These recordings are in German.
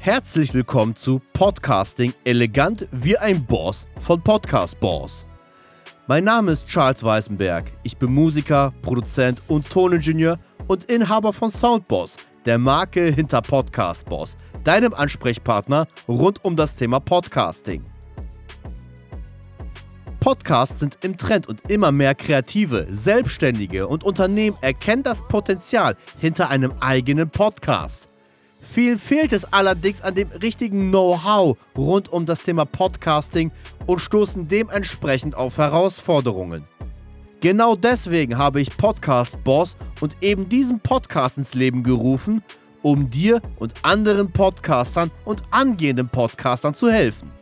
Herzlich willkommen zu Podcasting elegant wie ein Boss von Podcast Boss. Mein Name ist Charles Weißenberg. Ich bin Musiker, Produzent und Toningenieur und Inhaber von Soundboss, der Marke hinter Podcast Boss, deinem Ansprechpartner rund um das Thema Podcasting. Podcasts sind im Trend und immer mehr Kreative, Selbstständige und Unternehmen erkennen das Potenzial hinter einem eigenen Podcast. Vielen fehlt es allerdings an dem richtigen Know-how rund um das Thema Podcasting und stoßen dementsprechend auf Herausforderungen. Genau deswegen habe ich Podcast Boss und eben diesen Podcast ins Leben gerufen, um dir und anderen Podcastern und angehenden Podcastern zu helfen.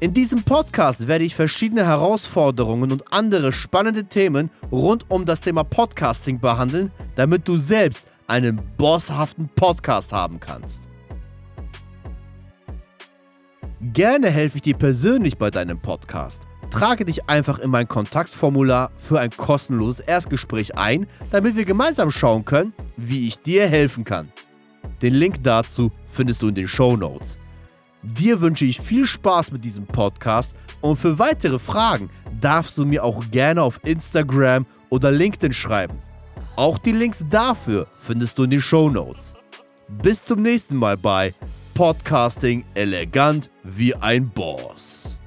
In diesem Podcast werde ich verschiedene Herausforderungen und andere spannende Themen rund um das Thema Podcasting behandeln, damit du selbst einen bosshaften Podcast haben kannst. Gerne helfe ich dir persönlich bei deinem Podcast. Trage dich einfach in mein Kontaktformular für ein kostenloses Erstgespräch ein, damit wir gemeinsam schauen können, wie ich dir helfen kann. Den Link dazu findest du in den Show Notes. Dir wünsche ich viel Spaß mit diesem Podcast und für weitere Fragen darfst du mir auch gerne auf Instagram oder LinkedIn schreiben. Auch die Links dafür findest du in den Show Notes. Bis zum nächsten Mal bei Podcasting elegant wie ein Boss.